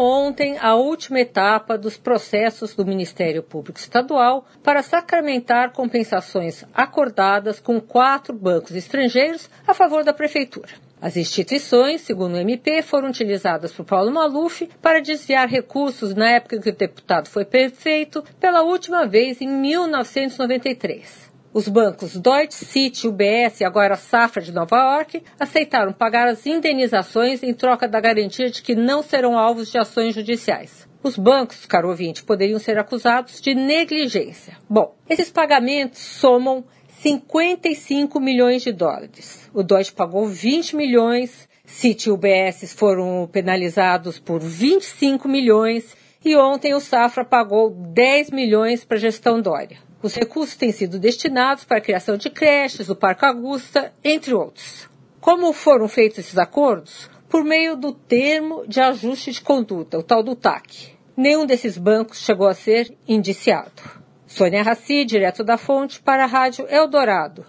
Ontem a última etapa dos processos do Ministério Público Estadual para sacramentar compensações acordadas com quatro bancos estrangeiros a favor da Prefeitura. As instituições, segundo o MP, foram utilizadas por Paulo Maluf para desviar recursos na época em que o deputado foi prefeito pela última vez em 1993. Os bancos Deutsche, City, UBS e agora Safra de Nova York aceitaram pagar as indenizações em troca da garantia de que não serão alvos de ações judiciais. Os bancos, caro ouvinte, poderiam ser acusados de negligência. Bom, esses pagamentos somam 55 milhões de dólares. O Deutsche pagou 20 milhões, Citi e UBS foram penalizados por 25 milhões e ontem o Safra pagou 10 milhões para a gestão Dória. Os recursos têm sido destinados para a criação de creches, o Parque Augusta, entre outros. Como foram feitos esses acordos? Por meio do termo de ajuste de conduta, o tal do TAC. Nenhum desses bancos chegou a ser indiciado. Sônia Raci, direto da fonte, para a Rádio Eldorado.